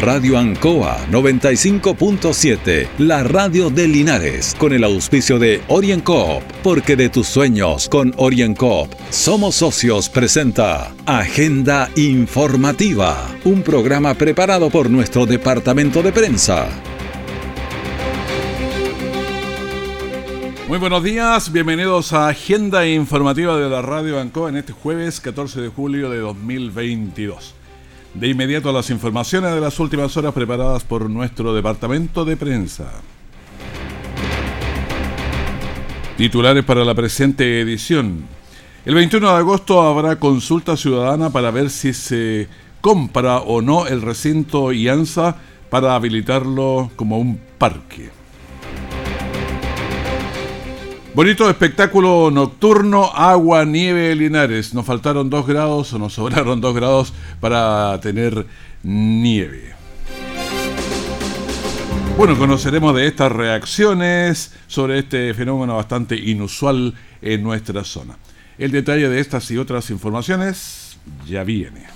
Radio Ancoa 95.7, la radio de Linares, con el auspicio de OrienCoop, porque de tus sueños con OrienCoop somos socios presenta Agenda Informativa, un programa preparado por nuestro departamento de prensa. Muy buenos días, bienvenidos a Agenda Informativa de la Radio Ancoa en este jueves 14 de julio de 2022. De inmediato las informaciones de las últimas horas preparadas por nuestro departamento de prensa. Titulares para la presente edición. El 21 de agosto habrá consulta ciudadana para ver si se compra o no el recinto IANSA para habilitarlo como un parque. Bonito espectáculo nocturno, agua, nieve, Linares. Nos faltaron dos grados o nos sobraron dos grados para tener nieve. Bueno, conoceremos de estas reacciones sobre este fenómeno bastante inusual en nuestra zona. El detalle de estas y otras informaciones ya viene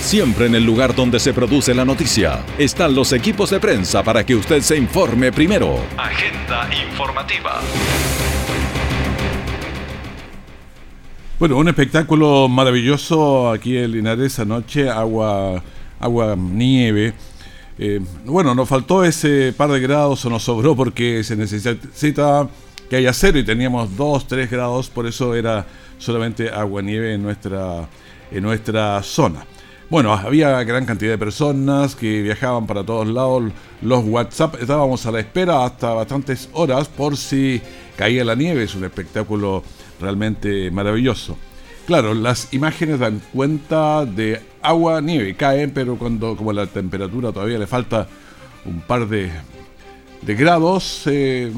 Siempre en el lugar donde se produce la noticia están los equipos de prensa para que usted se informe primero. Agenda informativa. Bueno, un espectáculo maravilloso aquí en Linares anoche, agua, agua nieve. Eh, bueno, nos faltó ese par de grados o nos sobró porque se necesita que haya cero y teníamos 2, 3 grados, por eso era solamente agua nieve en nuestra, en nuestra zona. Bueno, había gran cantidad de personas que viajaban para todos lados. Los WhatsApp estábamos a la espera hasta bastantes horas por si caía la nieve. Es un espectáculo realmente maravilloso. Claro, las imágenes dan cuenta de agua, nieve, caen, pero cuando como la temperatura todavía le falta un par de, de grados, eh,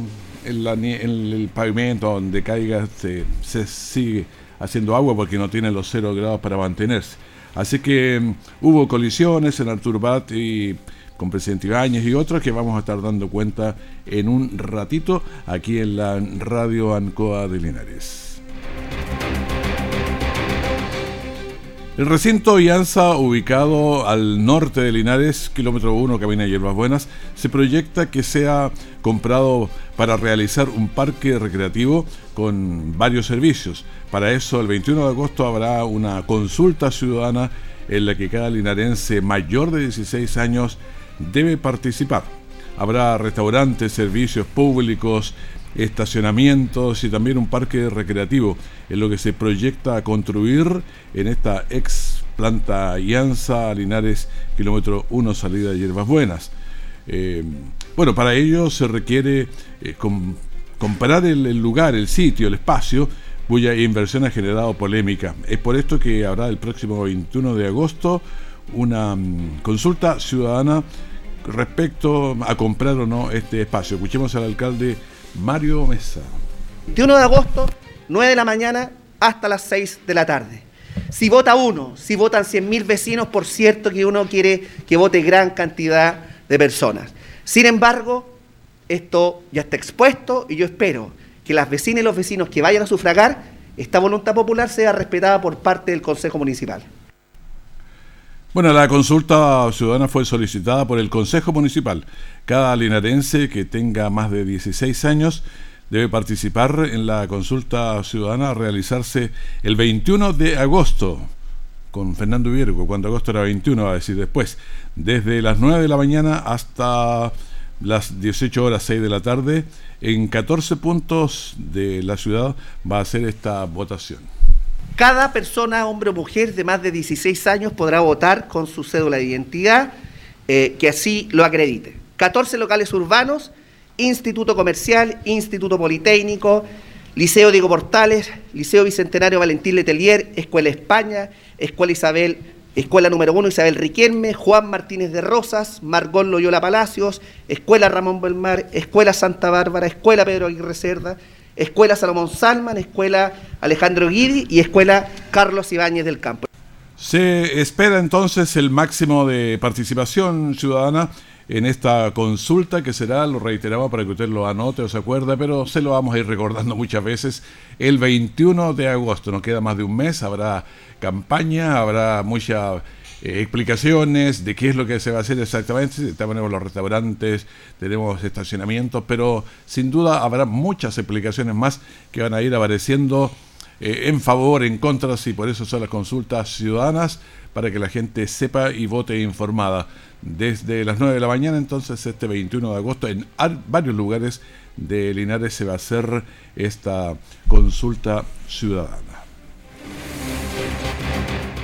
en, el pavimento donde caiga se, sigue haciendo agua porque no tiene los cero grados para mantenerse. Así que mm, hubo colisiones en Artur Bat y con Presidente Ibáñez y otros que vamos a estar dando cuenta en un ratito aquí en la radio Ancoa de Linares. El recinto Ianza, ubicado al norte de Linares, kilómetro 1, Camina Hierbas Buenas, se proyecta que sea comprado para realizar un parque recreativo con varios servicios. Para eso, el 21 de agosto habrá una consulta ciudadana en la que cada linarense mayor de 16 años debe participar. Habrá restaurantes, servicios públicos, estacionamientos y también un parque recreativo, en lo que se proyecta construir en esta ex planta Ianza Linares, kilómetro 1, salida de Hierbas Buenas. Eh, bueno, para ello se requiere eh, comparar el, lugar, el sitio, el espacio, cuya inversión ha generado polémica. Es por esto que habrá el próximo 21 de agosto una mm, consulta ciudadana respecto a comprar o no este espacio. Escuchemos al alcalde Mario Mesa. 21 de agosto, 9 de la mañana hasta las 6 de la tarde. Si vota uno, si votan 100.000 vecinos, por cierto que uno quiere que vote gran cantidad de personas. Sin embargo, esto ya está expuesto y yo espero que las vecinas y los vecinos que vayan a sufragar, esta voluntad popular sea respetada por parte del Consejo Municipal. Bueno, la consulta ciudadana fue solicitada por el Consejo Municipal. Cada linarense que tenga más de 16 años debe participar en la consulta ciudadana a realizarse el 21 de agosto con Fernando Viergo, cuando agosto era 21, va a decir después, desde las 9 de la mañana hasta las 18 horas 6 de la tarde, en 14 puntos de la ciudad va a ser esta votación. Cada persona, hombre o mujer de más de 16 años podrá votar con su cédula de identidad eh, que así lo acredite. 14 locales urbanos, Instituto Comercial, Instituto Politécnico, Liceo Diego Portales, Liceo Bicentenario Valentín Letelier, Escuela España, Escuela Isabel Escuela número 1 Isabel Riquelme, Juan Martínez de Rosas, Margón Loyola Palacios, Escuela Ramón Belmar, Escuela Santa Bárbara, Escuela Pedro Aguirre Cerda, Escuela Salomón Salman, Escuela Alejandro Guidi y Escuela Carlos Ibáñez del Campo. Se espera entonces el máximo de participación ciudadana en esta consulta que será, lo reiteramos para que usted lo anote o se acuerde, pero se lo vamos a ir recordando muchas veces, el 21 de agosto, nos queda más de un mes, habrá campaña, habrá muchas eh, explicaciones de qué es lo que se va a hacer exactamente, tenemos los restaurantes, tenemos estacionamientos, pero sin duda habrá muchas explicaciones más que van a ir apareciendo eh, en favor, en contra, y por eso son las consultas ciudadanas, para que la gente sepa y vote informada desde las 9 de la mañana, entonces este 21 de agosto, en varios lugares de Linares se va a hacer esta consulta ciudadana.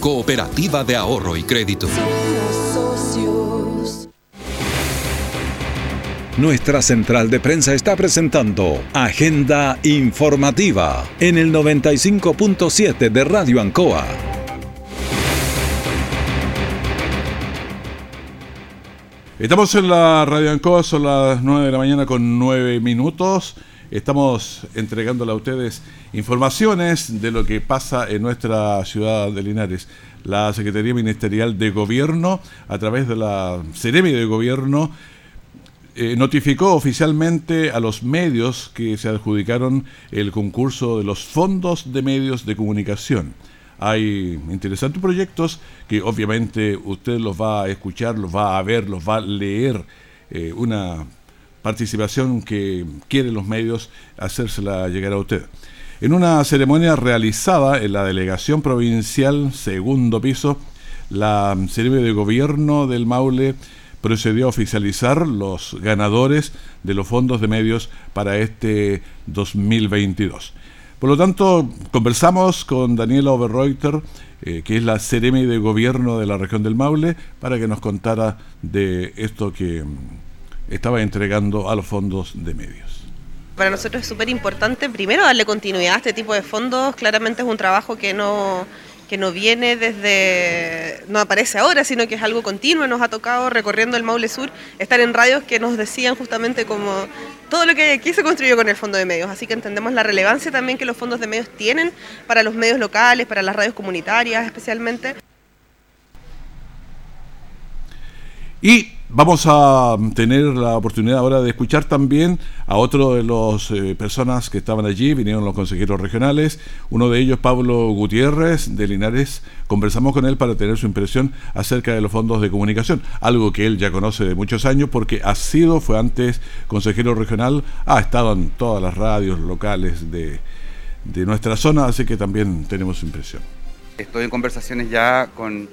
cooperativa de ahorro y crédito. Nuestra central de prensa está presentando Agenda Informativa en el 95.7 de Radio Ancoa. Estamos en la Radio Ancoa, son las 9 de la mañana con 9 minutos. Estamos entregándole a ustedes informaciones de lo que pasa en nuestra ciudad de Linares. La Secretaría Ministerial de Gobierno, a través de la Ceremi de Gobierno, eh, notificó oficialmente a los medios que se adjudicaron el concurso de los fondos de medios de comunicación. Hay interesantes proyectos que obviamente usted los va a escuchar, los va a ver, los va a leer. Eh, una participación que quieren los medios hacérsela llegar a usted. En una ceremonia realizada en la delegación provincial segundo piso, la Ceremia de Gobierno del Maule procedió a oficializar los ganadores de los fondos de medios para este 2022. Por lo tanto, conversamos con Daniela Oberreuter, eh, que es la Ceremi de Gobierno de la región del Maule, para que nos contara de esto que estaba entregando a los fondos de medios. Para nosotros es súper importante, primero, darle continuidad a este tipo de fondos. Claramente es un trabajo que no que no viene desde, no aparece ahora, sino que es algo continuo. Nos ha tocado recorriendo el Maule Sur, estar en radios que nos decían justamente como todo lo que aquí se construyó con el Fondo de Medios. Así que entendemos la relevancia también que los fondos de medios tienen para los medios locales, para las radios comunitarias especialmente. Y vamos a tener la oportunidad ahora de escuchar también a otro de las eh, personas que estaban allí, vinieron los consejeros regionales, uno de ellos Pablo Gutiérrez de Linares, conversamos con él para tener su impresión acerca de los fondos de comunicación, algo que él ya conoce de muchos años porque ha sido, fue antes. Consejero regional, ha estado en todas las radios locales de, de nuestra zona, así que también tenemos su impresión. Estoy en conversaciones ya con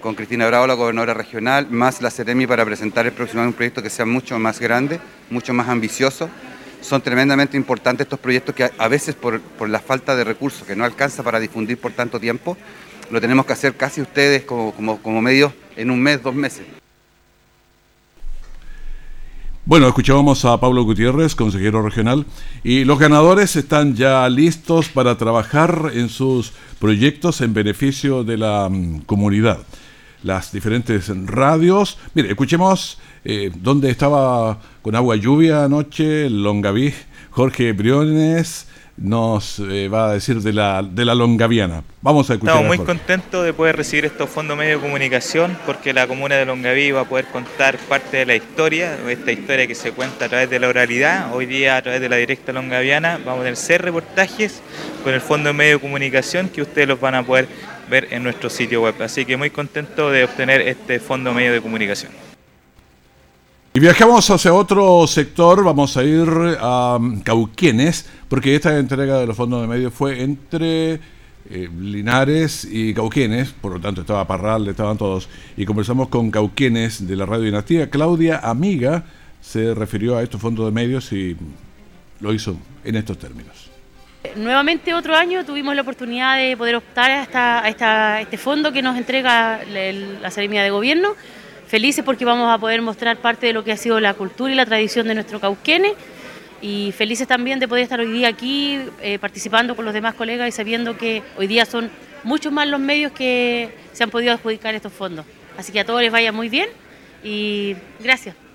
con Cristina Bravo, la gobernadora regional, más la Ceremi para presentar el próximo un proyecto que sea mucho más grande, mucho más ambicioso. Son tremendamente importantes estos proyectos que a, veces por, la falta de recursos que no alcanza para difundir por tanto tiempo, lo tenemos que hacer casi ustedes como, como, como medios en un mes, dos meses. Bueno, escuchábamos a Pablo Gutiérrez, consejero regional, y los ganadores están ya listos para trabajar en sus proyectos en beneficio de la mm, comunidad las diferentes radios. Mire, escuchemos eh, dónde estaba con agua lluvia anoche, Longaví, Jorge Briones nos eh, va a decir de la, de la Longaviana. Vamos a escuchar. Estamos muy contentos de poder recibir estos fondos medio de comunicación porque la comuna de Longaví va a poder contar parte de la historia, esta historia que se cuenta a través de la oralidad. Hoy día a través de la directa Longaviana vamos a tener seis reportajes con el fondo medio de comunicación que ustedes los van a poder ver en nuestro sitio web. Así que muy contento de obtener este fondo medio de comunicación. Y viajamos hacia otro sector, vamos a ir a Cauquienes, porque esta entrega de los fondos de medios fue entre eh, Linares y Cauquienes, por lo tanto estaba Parral, estaban todos, y conversamos con Cauquienes de la Radio Dinastía. Claudia Amiga se refirió a estos fondos de medios y lo hizo en estos términos. Nuevamente otro año tuvimos la oportunidad de poder optar a, esta, este fondo que nos entrega la Seremia de Gobierno felices porque vamos a poder mostrar parte de lo que ha sido la cultura y la tradición de nuestro Cauquene y felices también de poder estar hoy día aquí eh, participando con los demás colegas y sabiendo que hoy día son muchos más los medios que se han podido adjudicar estos fondos. Así que a todos les vaya muy bien y gracias.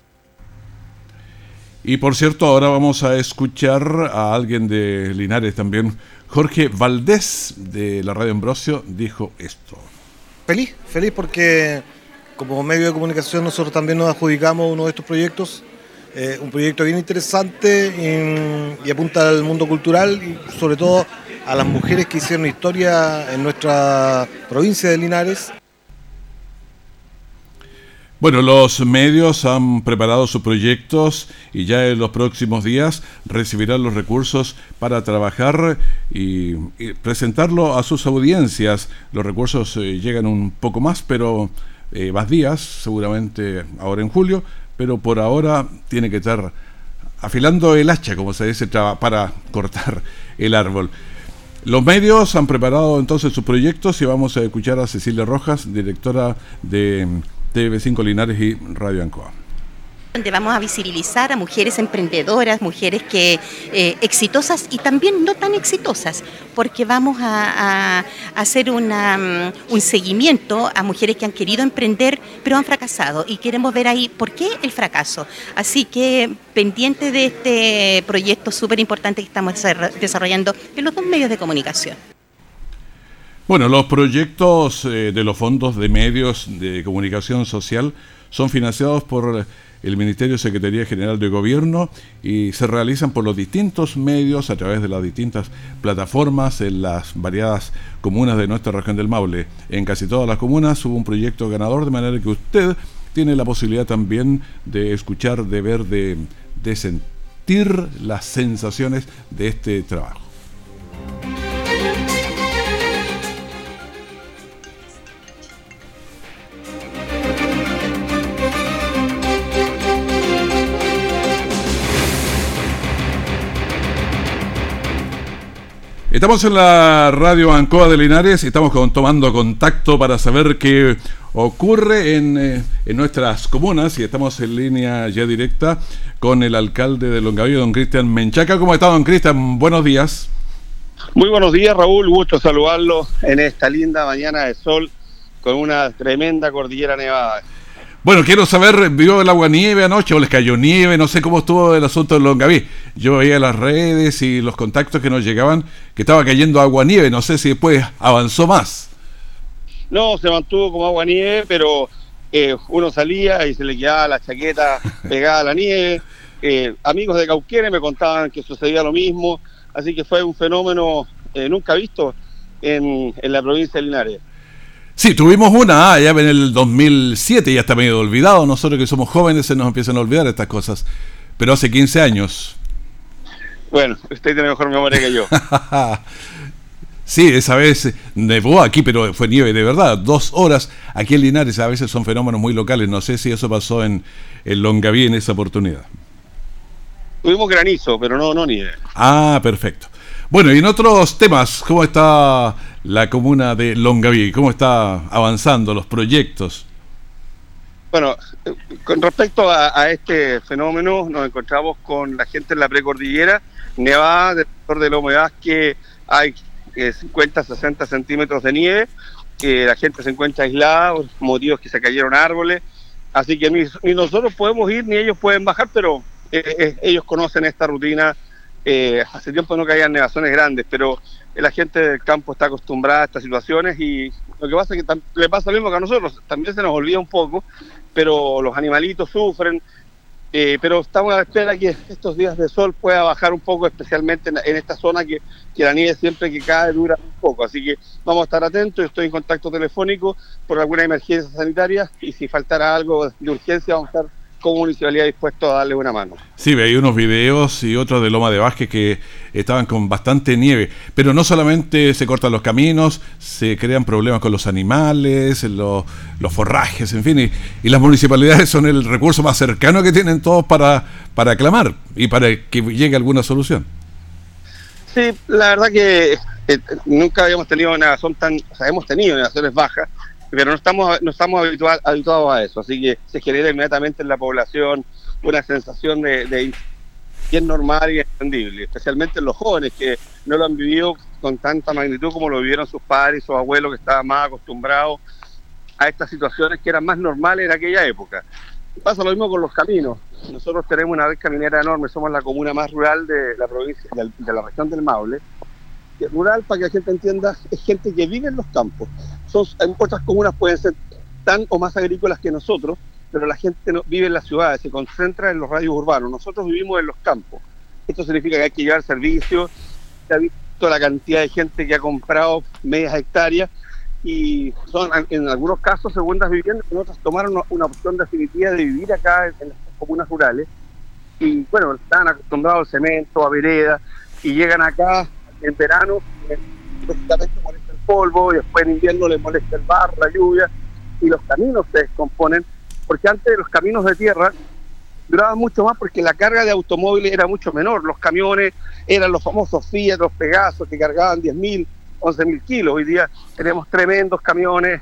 Y por cierto, ahora vamos a escuchar a alguien de Linares también. Jorge Valdés de la Radio Ambrosio dijo esto. Feliz, feliz porque como medio de comunicación nosotros también nos adjudicamos uno de estos proyectos, eh, un proyecto bien interesante y, apunta al mundo cultural y sobre todo a las mujeres que hicieron historia en nuestra provincia de Linares. Bueno, los medios han preparado sus proyectos y ya en los próximos días recibirán los recursos para trabajar y, presentarlo a sus audiencias. Los recursos eh, llegan un poco más, pero eh, más días, seguramente ahora en julio, pero por ahora tiene que estar afilando el hacha, como se dice, para cortar el árbol. Los medios han preparado entonces sus proyectos y vamos a escuchar a Cecilia Rojas, directora de TV5 Linares y Radio Ancoa donde vamos a visibilizar a mujeres emprendedoras, mujeres que eh, exitosas y también no tan exitosas, porque vamos a, hacer mm, un seguimiento a mujeres que han querido emprender pero han fracasado y queremos ver ahí por qué el fracaso. Así que pendiente de este proyecto súper importante que estamos desarrollando en los dos medios de comunicación. Bueno, los proyectos eh, de los fondos de medios de comunicación social son financiados por el Ministerio Secretaría General de Gobierno y se realizan por los distintos medios a través de las distintas plataformas en las variadas comunas de nuestra región del Maule. En casi todas las comunas hubo un proyecto ganador de manera que usted tiene la posibilidad también de escuchar, de ver, de, de sentir las sensaciones de este trabajo. Estamos en la radio Ancoa de Linares y estamos tomando contacto para saber qué ocurre en, eh, en, nuestras comunas y estamos en línea ya directa con el alcalde de Longaví, don Cristian Menchaca. ¿Cómo está, don Cristian? Buenos días. Muy buenos días, Raúl. Gusto saludarlo en esta linda mañana de sol con una tremenda cordillera nevada. Bueno, quiero saber, ¿vio el agua nieve anoche o les cayó nieve? No sé cómo estuvo el asunto de Longaví. Yo veía las redes y los contactos que nos llegaban que estaba cayendo agua nieve. No sé si después avanzó más. No, se mantuvo como agua nieve, pero eh, uno salía y se le quedaba la chaqueta pegada a la nieve. Eh, amigos de Cauquenes me contaban que sucedía lo mismo. Así que fue un fenómeno eh, nunca visto en, en la provincia de Linares. Sí, tuvimos una ah, ya en el 2007, ya está medio olvidado. Nosotros que somos jóvenes se nos empiezan a olvidar estas cosas. Pero hace 15 años. Bueno, usted tiene mejor memoria que yo. sí, esa vez nevó aquí, pero fue nieve de verdad. Dos horas aquí en Linares, a veces son fenómenos muy locales. No sé si eso pasó en, en Longaví en esa oportunidad. Tuvimos granizo, pero no, no nieve. Ah, perfecto. Bueno, y en otros temas, ¿cómo está la comuna de Longaví? ¿Cómo está avanzando los proyectos? Bueno, con respecto a, este fenómeno, nos encontramos con la gente en la precordillera, nevada, después de la humedad que hay 50, eh, 60 centímetros de nieve, que la gente se encuentra aislada motivos que se cayeron árboles, así que ni, nosotros podemos ir ni ellos pueden bajar, pero eh, eh, ellos conocen esta rutina eh, hace tiempo no caían nevazones grandes, pero la gente del campo está acostumbrada a estas situaciones y lo que pasa es que le pasa lo mismo que a nosotros, también se nos olvida un poco, pero los animalitos sufren, eh, pero estamos a la espera que estos días de sol pueda bajar un poco, especialmente en, esta zona que, la nieve siempre que cae dura un poco. Así que vamos a estar atentos, estoy en contacto telefónico por alguna emergencia sanitaria y si faltara algo de urgencia vamos a estar como municipalidad dispuestos a darle una mano. Sí, hay unos videos y otros de Loma de Vázquez que estaban con bastante nieve, pero no solamente se cortan los caminos, se crean problemas con los animales, los, los forrajes, en fin, y, y, las municipalidades son el recurso más cercano que tienen todos para, para clamar y para que llegue alguna solución. Sí, la verdad que eh, nunca habíamos tenido una son tan, o sea, hemos tenido negaciones bajas, pero no estamos, no estamos habituados a eso, así que se genera inmediatamente en la población una sensación de, de que es normal y entendible, especialmente en los jóvenes que no lo han vivido con tanta magnitud como lo vivieron sus padres y sus abuelos que estaban más acostumbrados a estas situaciones que eran más normales en aquella época. Pasa lo mismo con los caminos. Nosotros tenemos una red caminera enorme, somos la comuna más rural de la provincia, de, la región del Maule. Rural, para que la gente entienda, es gente que vive en los campos. Son, otras comunas pueden ser tan o más agrícolas que nosotros, pero la gente vive en las ciudades, se concentra en los radios urbanos. Nosotros vivimos en los campos. Esto significa que hay que llevar servicios. Se ha visto la cantidad de gente que ha comprado medias hectáreas y son en algunos casos segundas viviendas, en otras tomaron una, opción definitiva de vivir acá en, en las comunas rurales. Y bueno, están acostumbrados al cemento, a vereda, y llegan acá en verano, molesta el polvo, y después en invierno les molesta el barro, la lluvia, y los caminos se descomponen, porque antes los caminos de tierra duraban mucho más porque la carga de automóviles era mucho menor. Los camiones eran los famosos Fiat, los Pegasos, que cargaban 10.000, 11.000 kilos. Hoy día tenemos tremendos camiones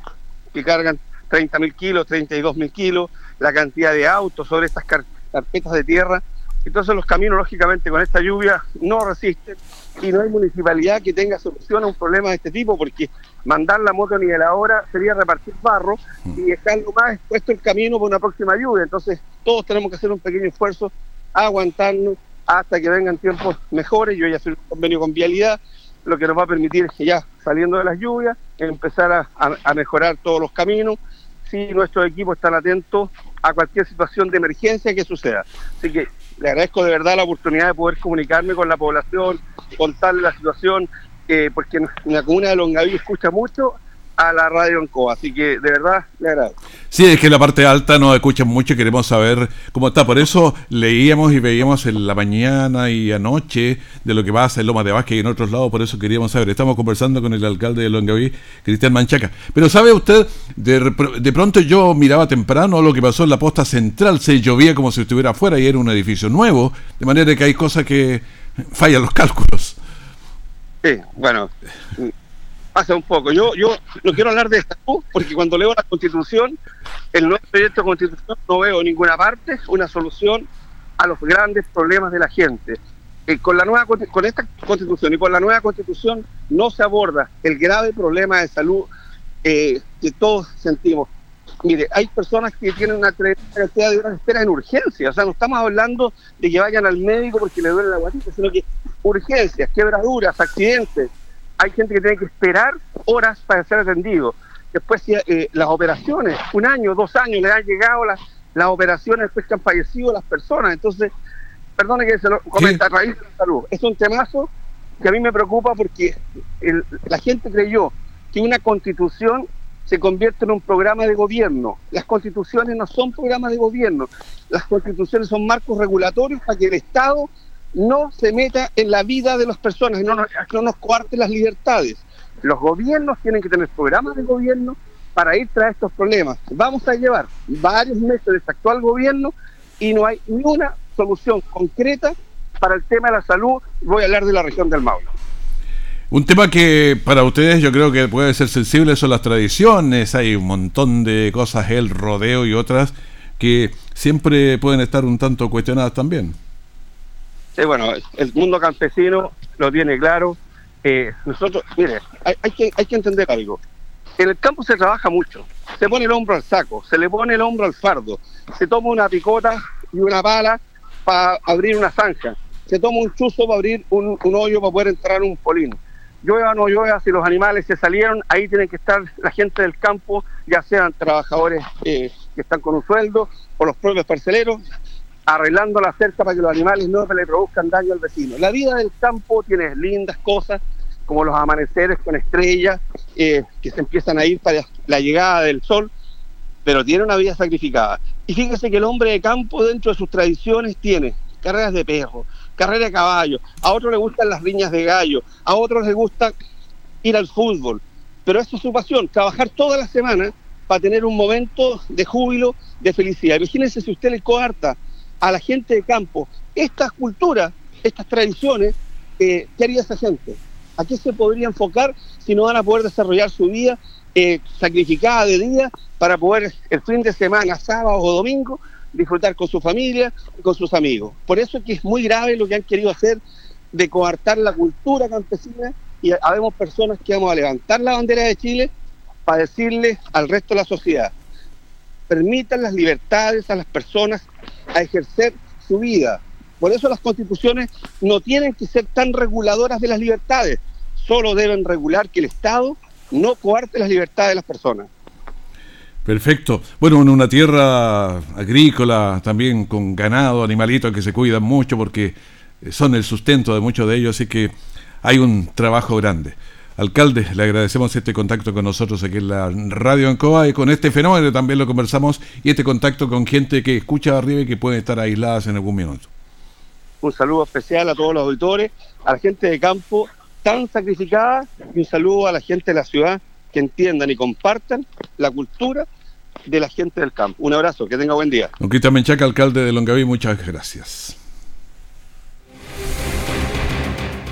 que cargan 30.000 kilos, 32.000 kilos, la cantidad de autos sobre estas car carpetas de tierra. Entonces los caminos, lógicamente, con esta lluvia no resisten y no hay municipalidad que tenga solución a un problema de este tipo, porque mandar la moto ni de la hora sería repartir barro y dejarlo más expuesto el camino por una próxima lluvia. Entonces todos tenemos que hacer un pequeño esfuerzo, aguantarnos hasta que vengan tiempos mejores. Yo ya soy un convenio con vialidad, lo que nos va a permitir que ya saliendo de las lluvias, empezar a, a, a mejorar todos los caminos. Si nuestros equipos están atentos a cualquier situación de emergencia que suceda. Así que le agradezco de verdad la oportunidad de poder comunicarme con la población, contarle la situación, eh, porque en la comuna de Longaví escucha mucho a la radio Ancoa, así que de verdad le agradezco. Sí, es que en la parte alta nos escuchan mucho y queremos saber cómo está. Por eso leíamos y veíamos en la mañana y anoche de lo que pasa en Loma de Vázquez y en otros lados, por eso queríamos saber. Estamos conversando con el alcalde de Longaví, Cristian Manchaca. Pero ¿sabe usted? De, de pronto yo miraba temprano lo que pasó en la posta central, se llovía como si estuviera afuera y era un edificio nuevo, de manera que hay cosas que fallan los cálculos. Sí, bueno, pasa un poco. Yo yo no quiero hablar de salud porque cuando leo la Constitución, el nuevo proyecto de Constitución, no veo en ninguna parte una solución a los grandes problemas de la gente. Eh, con la nueva con esta Constitución y con la nueva Constitución no se aborda el grave problema de salud eh, que todos sentimos. Mire, hay personas que tienen una cantidad de horas de espera en urgencia. O sea, no estamos hablando de que vayan al médico porque le duele la guatita, sino que urgencias, quebraduras, accidentes, hay gente que tiene que esperar horas para ser atendido. Después eh, las operaciones, un año, dos años, le han llegado las, las operaciones después que han fallecido las personas. Entonces, perdone que se lo comenta a raíz de la salud. Es un temazo que a mí me preocupa porque el, la gente creyó que una constitución se convierte en un programa de gobierno. Las constituciones no son programas de gobierno. Las constituciones son marcos regulatorios para que el Estado no se meta en la vida de las personas no nos, no nos coarte las libertades. Los gobiernos tienen que tener programas de gobierno para ir tras estos problemas. Vamos a llevar varios meses de este actual gobierno y no hay ni una solución concreta para el tema de la salud. Voy a hablar de la región del Maule. Un tema que para ustedes yo creo que puede ser sensible son las tradiciones, hay un montón de cosas, el rodeo y otras que siempre pueden estar un tanto cuestionadas también. Sí, bueno, el mundo campesino lo tiene claro. Eh, nosotros, mire, hay, hay, que, hay que entender algo. En el campo se trabaja mucho. Se pone el hombro al saco, se le pone el hombro al fardo, se toma una picota y una pala para abrir una zanja, se toma un chuzo para abrir un, un hoyo para poder entrar un polín. Llueva o no llueva, si los animales se salieron, ahí tienen que estar la gente del campo, ya sean trabajadores eh, que están con un sueldo o los propios parceleros, arreglando la cerca para que los animales no le produzcan daño al vecino. La vida del campo tiene lindas cosas, como los amaneceres con estrellas eh, que se empiezan a ir para la llegada del sol, pero tiene una vida sacrificada. Y fíjese que el hombre de campo dentro de sus tradiciones tiene carreras de perro, carrera de caballo, a otros le gustan las riñas de gallo, a otros les gusta ir al fútbol. Pero esa es su pasión, trabajar toda la semana para tener un momento de júbilo, de felicidad. Imagínense si usted le coarta a la gente de campo estas culturas, estas tradiciones, eh, ¿qué haría esa gente? ¿A qué se podría enfocar si no van a poder desarrollar su vida eh, sacrificada de día para poder el fin de semana, sábado o domingo, disfrutar con su familia y con sus amigos? Por eso es que es muy grave lo que han querido hacer de coartar la cultura campesina y habemos personas que vamos a levantar la bandera de Chile para decirle al resto de la sociedad, permitan las libertades a las personas a ejercer su vida, por eso las constituciones no tienen que ser tan reguladoras de las libertades, solo deben regular que el Estado no coarte las libertades de las personas. Perfecto. Bueno, en una tierra agrícola, también con ganado, animalitos que se cuidan mucho porque son el sustento de muchos de ellos, así que hay un trabajo grande. Alcalde, le agradecemos este contacto con nosotros aquí en la Radio Ancoa y con este fenómeno también lo conversamos y este contacto con gente que escucha arriba y que puede estar aisladas en algún minuto un saludo especial a todos los auditores, a la gente de campo tan sacrificada y un saludo a la gente de la ciudad que entiendan y compartan la cultura de la gente del campo. Un abrazo, que tenga buen día. Don Cristian Menchaca, alcalde de Longaví, muchas gracias.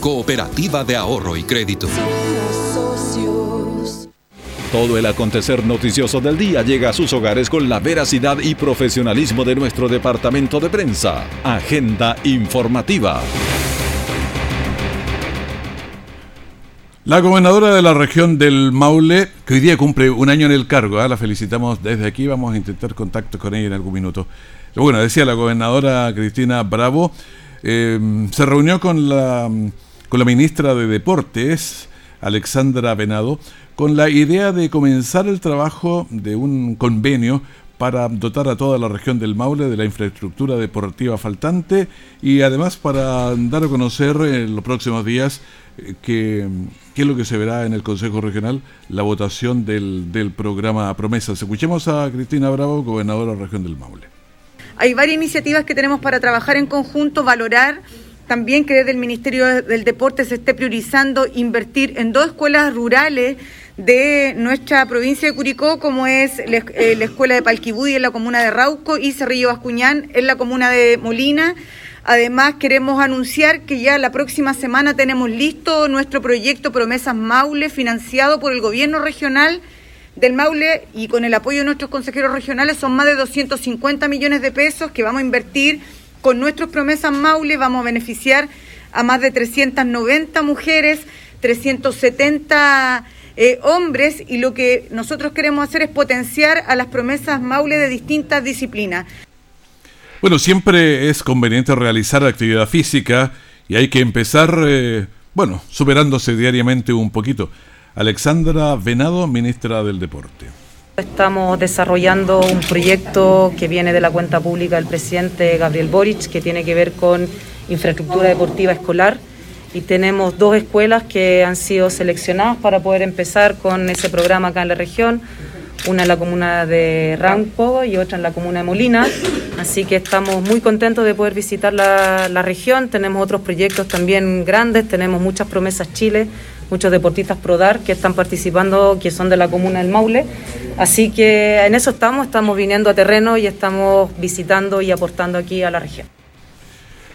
Cooperativa de Ahorro y Crédito. Todo el acontecer noticioso del día llega a sus hogares con la veracidad y profesionalismo de nuestro departamento de prensa. Agenda informativa. La gobernadora de la región del Maule, que hoy día cumple un año en el cargo, ¿ah? la felicitamos desde aquí, vamos a intentar contacto con ella en algún minuto. Bueno, decía la gobernadora Cristina Bravo, eh, se reunió con la con la ministra de Deportes, Alexandra Venado, con la idea de comenzar el trabajo de un convenio para dotar a toda la región del Maule de la infraestructura deportiva faltante y además para dar a conocer en los próximos días eh, qué es lo que se verá en el Consejo Regional, la votación del, del programa Promesas. Escuchemos a Cristina Bravo, gobernadora de la región del Maule. Hay varias iniciativas que tenemos para trabajar en conjunto, valorar también que desde el Ministerio del Deporte se esté priorizando invertir en dos escuelas rurales de nuestra provincia de Curicó, como es eh, la, Escuela de Palquibudi en la comuna de Rauco y Cerrillo Bascuñán en la comuna de Molina. Además, queremos anunciar que ya la próxima semana tenemos listo nuestro proyecto Promesas Maule, financiado por el gobierno regional del Maule y con el apoyo de nuestros consejeros regionales. Son más de 250 millones de pesos que vamos a invertir con nuestras promesas Maule vamos a beneficiar a más de 390 mujeres, 370 eh, hombres y lo que nosotros queremos hacer es potenciar a las promesas Maule de distintas disciplinas. Bueno, siempre es conveniente realizar actividad física y hay que empezar, eh, bueno, superándose diariamente un poquito. Alexandra Venado, ministra del Deporte. Estamos desarrollando un proyecto que viene de la cuenta pública del presidente Gabriel Boric, que tiene que ver con infraestructura deportiva escolar. Y tenemos dos escuelas que han sido seleccionadas para poder empezar con ese programa acá en la región. Una en la comuna de Ranco y otra en la comuna de Molina. Así que estamos muy contentos de poder visitar la, la región. Tenemos otros proyectos también grandes. Tenemos muchas promesas Chile muchos deportistas ProDar que están participando, que son de la comuna del Maule. Así que en eso estamos, estamos viniendo a terreno y estamos visitando y aportando aquí a la región.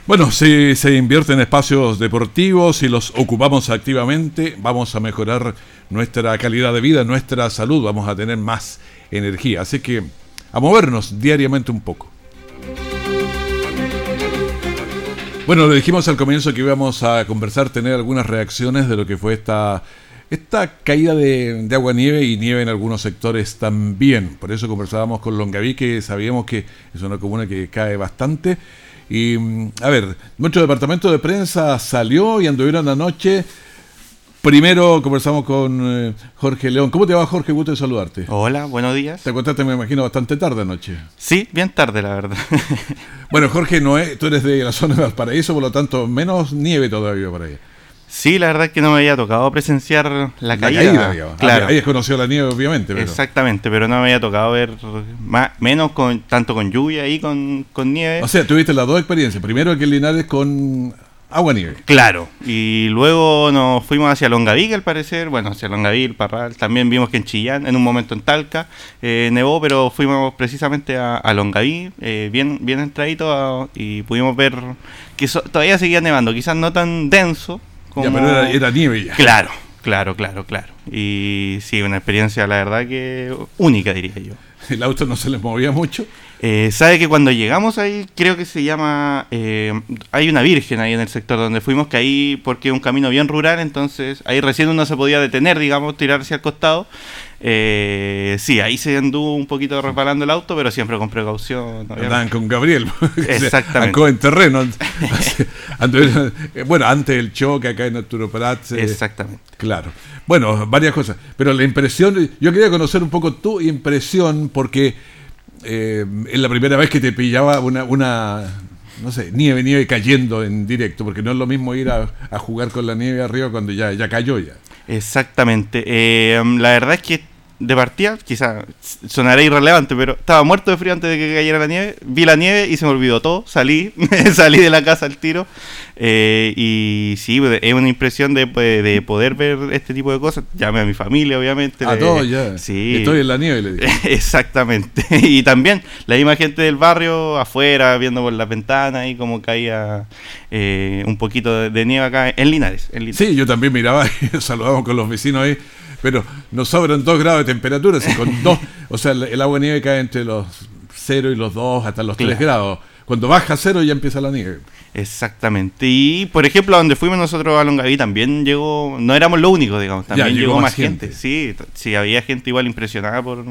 Bueno, si se invierte en espacios deportivos y los ocupamos activamente, vamos a mejorar nuestra calidad de vida, nuestra salud, vamos a tener más energía. Así que a movernos diariamente un poco. Bueno, le dijimos al comienzo que íbamos a conversar, tener algunas reacciones de lo que fue esta, esta caída de, de agua nieve y nieve en algunos sectores también. Por eso conversábamos con Longaví, que sabíamos que es una comuna que cae bastante. Y mm, a ver, nuestro departamento de prensa salió y anduvieron anoche. Primero conversamos con eh, Jorge León. ¿Cómo te va, Jorge? Gusto de saludarte. Hola, buenos días. Te contaste, me imagino, bastante tarde anoche. Sí, bien tarde, la verdad. bueno, Jorge, no es, tú eres de la zona de Valparaíso, por lo tanto, menos nieve todavía por ahí. Sí, la verdad es que no me había tocado presenciar la, caída. claro. Ahí es conocido la nieve, obviamente. Exactamente, pero no me había tocado ver más, menos con tanto con lluvia y con, con nieve. O sea, tuviste las dos experiencias. Primero aquí en Linares con agua nieve. Claro, y luego nos fuimos hacia Longaví, al parecer, bueno, hacia Longaví, el Parral, también vimos que en Chillán, en un momento en Talca, eh, nevó, pero fuimos precisamente a, a Longaví, eh, bien, bien entradito, y pudimos ver que todavía seguía nevando, quizás no tan denso, ya, pero era, nieve ya. Claro, claro, claro, claro. Y sí, una experiencia, la verdad que única, diría yo. ¿El auto no se les movía mucho? Eh, sabe que cuando llegamos ahí, creo que se llama. Eh, hay una virgen ahí en el sector donde fuimos, que ahí, porque es un camino bien rural, entonces ahí recién uno se podía detener, digamos, tirarse al costado. Eh, sí, ahí se anduvo un poquito resbalando el auto, pero siempre con precaución. Andaban con Gabriel. Exactamente. en terreno. bueno, antes del choque acá en Arturo. Exactamente. Claro. Bueno, varias cosas. Pero la impresión, yo quería conocer un poco tu impresión, porque eh, es la primera vez que te pillaba una, una, no sé, nieve, nieve cayendo en directo, porque no es lo mismo ir a, jugar con la nieve arriba cuando ya, ya cayó ya. Exactamente. Eh, la verdad es que de partida, quizá sonará irrelevante, pero estaba muerto de frío antes de que cayera la nieve. Vi la nieve y se me olvidó todo. Salí, salí de la casa al tiro. Eh, y sí, pues, es una impresión de, pues, de, poder ver este tipo de cosas. Llamé a mi familia, obviamente. A todos ya. Sí. Estoy en la nieve, le. Exactamente. y también la misma gente del barrio afuera, viendo por la ventana y como caía eh, un poquito de, nieve acá en Linares, en Linares. Sí, yo también miraba y saludamos con los vecinos ahí pero nos sobran 2 grados de temperatura, con dos, o sea, el, agua nieve cae entre los 0 y los 2 hasta los 3 grados. Cuando baja cero ya empieza la nieve. Exactamente. Y por ejemplo, donde fuimos nosotros a Longaví también llegó, no éramos los únicos, digamos, también llegó, más gente. Sí, sí, había gente igual impresionada por,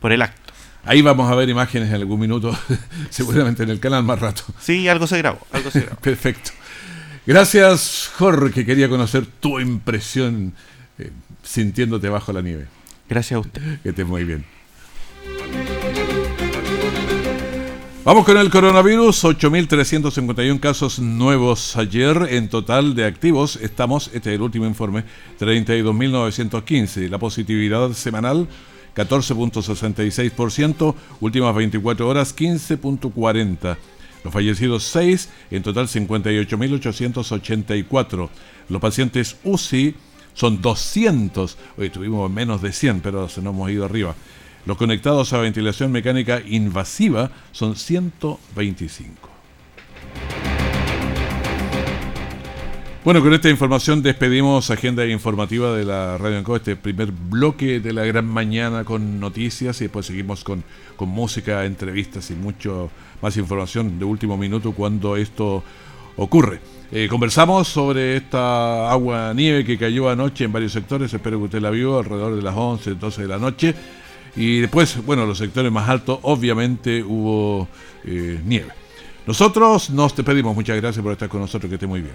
por el acto. Ahí vamos a ver imágenes en algún minuto, seguramente en el canal más rato. Sí, algo se grabó, algo se grabó. Perfecto. Gracias, Jorge. Quería conocer tu impresión eh, sintiéndote bajo la nieve. Gracias a usted. Que estés muy bien. Vamos con el coronavirus, 8.351 casos nuevos ayer. En total de activos estamos, este es el último informe, 32.915. La positividad semanal, 14.66%, últimas 24 horas, 15.40. Los fallecidos 6, en total 58.884. Los pacientes UCI, son 200. Hoy tuvimos menos de 100, pero se nos hemos ido arriba. Los conectados a ventilación mecánica invasiva son 125. Bueno, con esta información despedimos agenda informativa de la Radio Anco, este primer bloque de la gran mañana con noticias y después seguimos con, con música, entrevistas y mucho más información de último minuto cuando esto ocurre. Eh, conversamos sobre esta agua nieve que cayó anoche en varios sectores, espero que usted la vio alrededor de las 11, 12 de la noche. Y después, bueno, los sectores más altos, obviamente hubo eh, nieve. Nosotros nos despedimos, muchas gracias por estar con nosotros, que esté muy bien.